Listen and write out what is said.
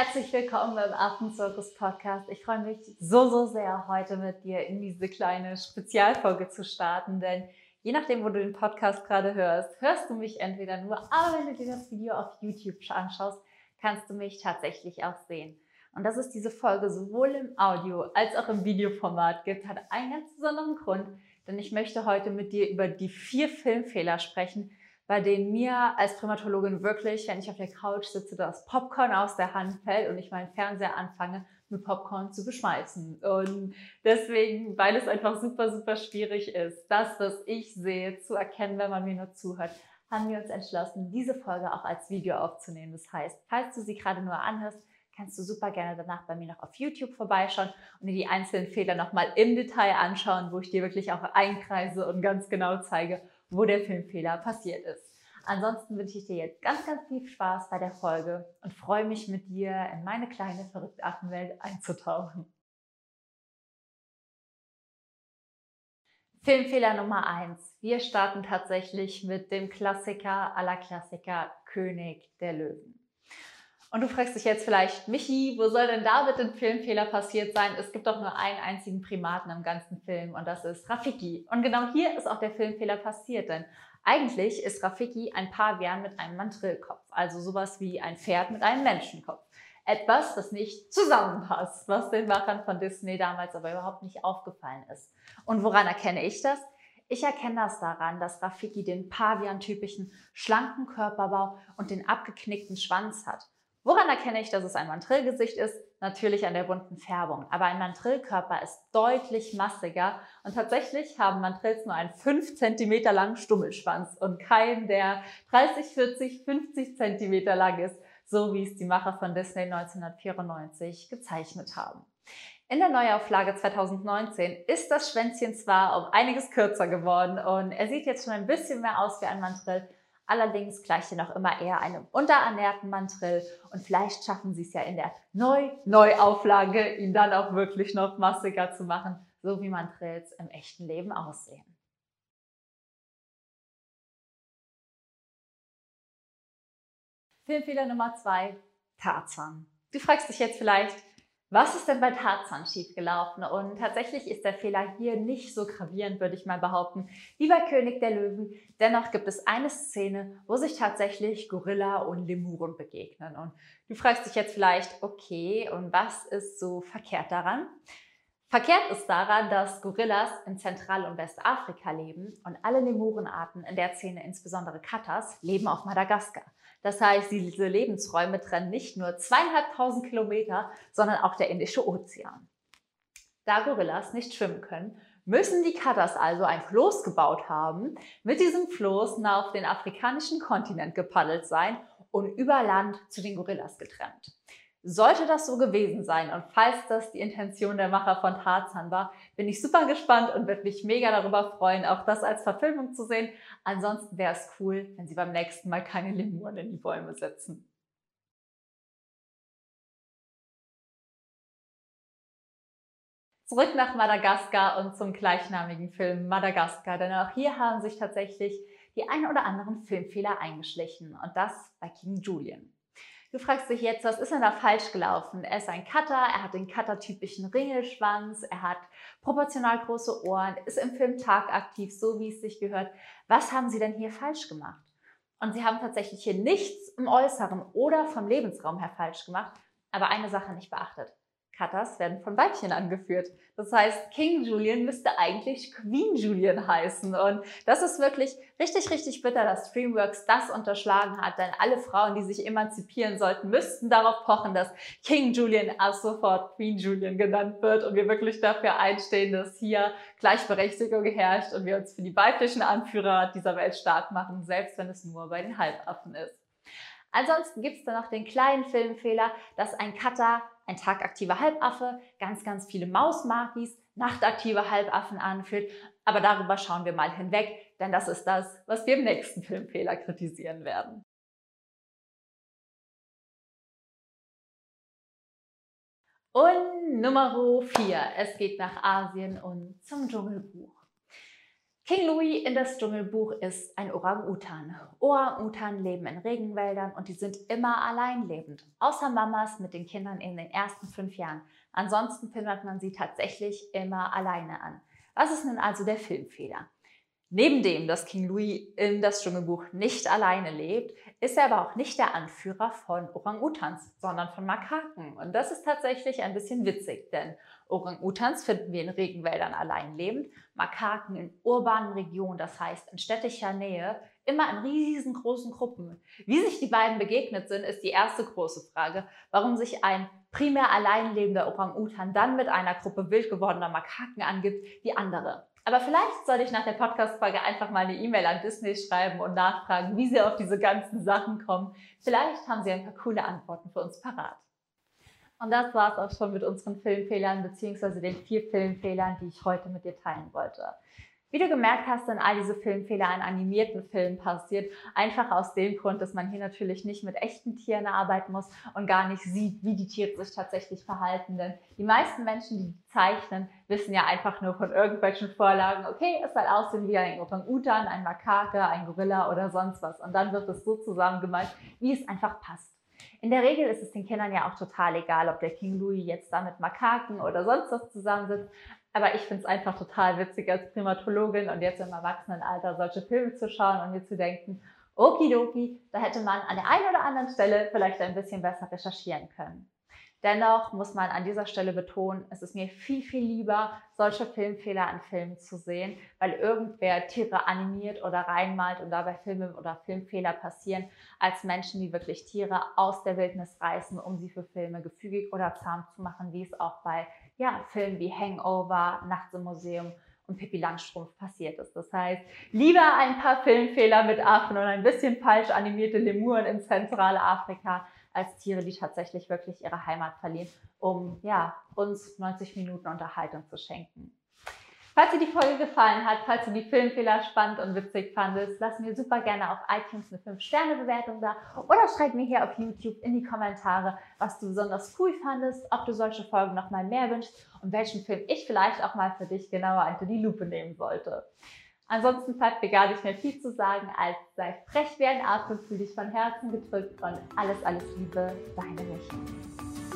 Herzlich willkommen beim Affenzirkus Podcast. Ich freue mich so, so sehr, heute mit dir in diese kleine Spezialfolge zu starten, denn je nachdem, wo du den Podcast gerade hörst, hörst du mich entweder nur, aber wenn du dir das Video auf YouTube anschaust, kannst du mich tatsächlich auch sehen. Und dass es diese Folge sowohl im Audio als auch im Videoformat gibt, hat einen ganz besonderen Grund, denn ich möchte heute mit dir über die vier Filmfehler sprechen, bei denen mir als Primatologin wirklich, wenn ich auf der Couch sitze, das Popcorn aus der Hand fällt und ich meinen Fernseher anfange, mit Popcorn zu beschmeißen. Und deswegen, weil es einfach super, super schwierig ist, das, was ich sehe, zu erkennen, wenn man mir nur zuhört, haben wir uns entschlossen, diese Folge auch als Video aufzunehmen. Das heißt, falls du sie gerade nur anhörst, kannst du super gerne danach bei mir noch auf YouTube vorbeischauen und dir die einzelnen Fehler nochmal im Detail anschauen, wo ich dir wirklich auch einkreise und ganz genau zeige, wo der Filmfehler passiert ist. Ansonsten wünsche ich dir jetzt ganz, ganz viel Spaß bei der Folge und freue mich mit dir in meine kleine verrückte Affenwelt einzutauchen. Filmfehler Nummer eins: Wir starten tatsächlich mit dem Klassiker aller Klassiker König der Löwen. Und du fragst dich jetzt vielleicht, Michi, wo soll denn da bitte ein Filmfehler passiert sein? Es gibt doch nur einen einzigen Primaten im ganzen Film und das ist Rafiki. Und genau hier ist auch der Filmfehler passiert, denn eigentlich ist Rafiki ein Pavian mit einem Mandrillkopf, also sowas wie ein Pferd mit einem Menschenkopf. Etwas, das nicht zusammenpasst, was den Machern von Disney damals aber überhaupt nicht aufgefallen ist. Und woran erkenne ich das? Ich erkenne das daran, dass Rafiki den Pavian-typischen schlanken Körperbau und den abgeknickten Schwanz hat. Woran erkenne ich, dass es ein Mantrillgesicht ist? Natürlich an der bunten Färbung. Aber ein Mantrillkörper ist deutlich massiger und tatsächlich haben Mantrills nur einen 5 cm langen Stummelschwanz und keinen, der 30, 40, 50 cm lang ist, so wie es die Macher von Disney 1994 gezeichnet haben. In der Neuauflage 2019 ist das Schwänzchen zwar um einiges kürzer geworden und er sieht jetzt schon ein bisschen mehr aus wie ein Mantrill, Allerdings gleicht er noch immer eher einem unterernährten Mantrill und vielleicht schaffen sie es ja in der Neu-Neuauflage, ihn dann auch wirklich noch massiger zu machen, so wie Mantrills im echten Leben aussehen. Filmfehler Nummer zwei, Tarzan. Du fragst dich jetzt vielleicht, was ist denn bei Tarzan schiefgelaufen? Und tatsächlich ist der Fehler hier nicht so gravierend, würde ich mal behaupten, wie bei König der Löwen. Dennoch gibt es eine Szene, wo sich tatsächlich Gorilla und Lemuren begegnen. Und du fragst dich jetzt vielleicht, okay, und was ist so verkehrt daran? Verkehrt ist daran, dass Gorillas in Zentral- und Westafrika leben und alle Lemurenarten, in der Szene insbesondere Katas, leben auf Madagaskar. Das heißt, diese Lebensräume trennen nicht nur zweieinhalbtausend Kilometer, sondern auch der Indische Ozean. Da Gorillas nicht schwimmen können, müssen die Katas also ein Floß gebaut haben, mit diesem Floß auf den afrikanischen Kontinent gepaddelt sein und über Land zu den Gorillas getrennt. Sollte das so gewesen sein und falls das die Intention der Macher von Tarzan war, bin ich super gespannt und würde mich mega darüber freuen, auch das als Verfilmung zu sehen. Ansonsten wäre es cool, wenn sie beim nächsten Mal keine Lemuren in die Bäume setzen. Zurück nach Madagaskar und zum gleichnamigen Film Madagaskar, denn auch hier haben sich tatsächlich die ein oder anderen Filmfehler eingeschlichen und das bei King Julian. Du fragst dich jetzt, was ist denn da falsch gelaufen? Er ist ein Cutter, er hat den Cutter-typischen Ringelschwanz, er hat proportional große Ohren, ist im Film tagaktiv, so wie es sich gehört. Was haben sie denn hier falsch gemacht? Und sie haben tatsächlich hier nichts im Äußeren oder vom Lebensraum her falsch gemacht, aber eine Sache nicht beachtet. Katas werden von Weibchen angeführt. Das heißt, King Julian müsste eigentlich Queen Julian heißen. Und das ist wirklich richtig, richtig bitter, dass Dreamworks das unterschlagen hat. Denn alle Frauen, die sich emanzipieren sollten, müssten darauf pochen, dass King Julian ab sofort Queen Julian genannt wird und wir wirklich dafür einstehen, dass hier Gleichberechtigung herrscht und wir uns für die weiblichen Anführer dieser Welt stark machen, selbst wenn es nur bei den Halbaffen ist. Ansonsten gibt es dann noch den kleinen Filmfehler, dass ein Cutter ein tagaktiver Halbaffe, ganz, ganz viele Mausmarkis, nachtaktive Halbaffen anführt. Aber darüber schauen wir mal hinweg, denn das ist das, was wir im nächsten Filmfehler kritisieren werden. Und Nummer 4. Es geht nach Asien und zum Dschungelbuch. King Louis in das Dschungelbuch ist ein Orang-Utan. Orang-Utan leben in Regenwäldern und die sind immer allein lebend. Außer Mamas mit den Kindern in den ersten fünf Jahren. Ansonsten findet man sie tatsächlich immer alleine an. Was ist nun also der Filmfehler? Neben dem, dass King Louis in das Dschungelbuch nicht alleine lebt, ist er aber auch nicht der Anführer von Orang-Utans, sondern von Makaken. Und das ist tatsächlich ein bisschen witzig, denn Orang-Utans finden wir in Regenwäldern allein lebend, Makaken in urbanen Regionen, das heißt in städtischer Nähe, immer in riesengroßen Gruppen. Wie sich die beiden begegnet sind, ist die erste große Frage. Warum sich ein primär allein lebender Orang-Utan dann mit einer Gruppe wild gewordener Makaken angibt, die andere. Aber vielleicht sollte ich nach der Podcast-Folge einfach mal eine E-Mail an Disney schreiben und nachfragen, wie sie auf diese ganzen Sachen kommen. Vielleicht haben sie ein paar coole Antworten für uns parat. Und das war es auch schon mit unseren Filmfehlern bzw. den vier Filmfehlern, die ich heute mit dir teilen wollte. Wie du gemerkt hast, sind all diese Filmfehler in animierten Filmen passiert. Einfach aus dem Grund, dass man hier natürlich nicht mit echten Tieren arbeiten muss und gar nicht sieht, wie die Tiere sich tatsächlich verhalten. Denn die meisten Menschen, die zeichnen, wissen ja einfach nur von irgendwelchen Vorlagen, okay, es soll aussehen wie ein Orang-Utan, ein Makake, ein Gorilla oder sonst was. Und dann wird es so zusammengemalt, wie es einfach passt. In der Regel ist es den Kindern ja auch total egal, ob der King Louis jetzt da mit Makaken oder sonst was zusammensitzt. Aber ich finde es einfach total witzig als Primatologin und jetzt im Erwachsenenalter solche Filme zu schauen und mir zu denken, okidoki, da hätte man an der einen oder anderen Stelle vielleicht ein bisschen besser recherchieren können. Dennoch muss man an dieser Stelle betonen, es ist mir viel, viel lieber, solche Filmfehler an Filmen zu sehen, weil irgendwer Tiere animiert oder reinmalt und dabei Filme oder Filmfehler passieren, als Menschen, die wirklich Tiere aus der Wildnis reißen, um sie für Filme gefügig oder zahm zu machen, wie es auch bei ja, Filmen wie Hangover, Nachts im Museum und Pippi Langstrumpf passiert ist. Das heißt, lieber ein paar Filmfehler mit Affen und ein bisschen falsch animierte Lemuren in Zentralafrika, als Tiere, die tatsächlich wirklich ihre Heimat verlieren, um ja, uns 90 Minuten Unterhaltung zu schenken. Falls dir die Folge gefallen hat, falls du die Filmfehler spannend und witzig fandest, lass mir super gerne auf iTunes eine 5-Sterne-Bewertung da oder schreib mir hier auf YouTube in die Kommentare, was du besonders cool fandest, ob du solche Folgen nochmal mehr wünschst und welchen Film ich vielleicht auch mal für dich genauer unter die Lupe nehmen sollte. Ansonsten bleibt mir gar nicht mehr viel zu sagen, als sei frech wie ein Affe, fühl dich von Herzen gedrückt und alles, alles Liebe, deine Michi.